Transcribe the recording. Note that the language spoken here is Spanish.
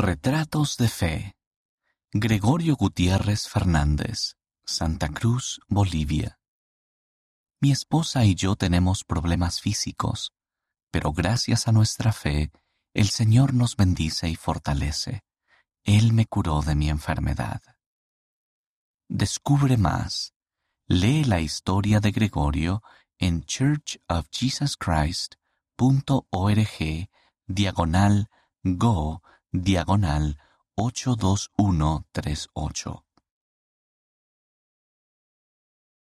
Retratos de Fe. Gregorio Gutiérrez Fernández, Santa Cruz, Bolivia. Mi esposa y yo tenemos problemas físicos, pero gracias a nuestra fe, el Señor nos bendice y fortalece. Él me curó de mi enfermedad. Descubre más. Lee la historia de Gregorio en churchofjesuschrist.org diagonal go diagonal 82138.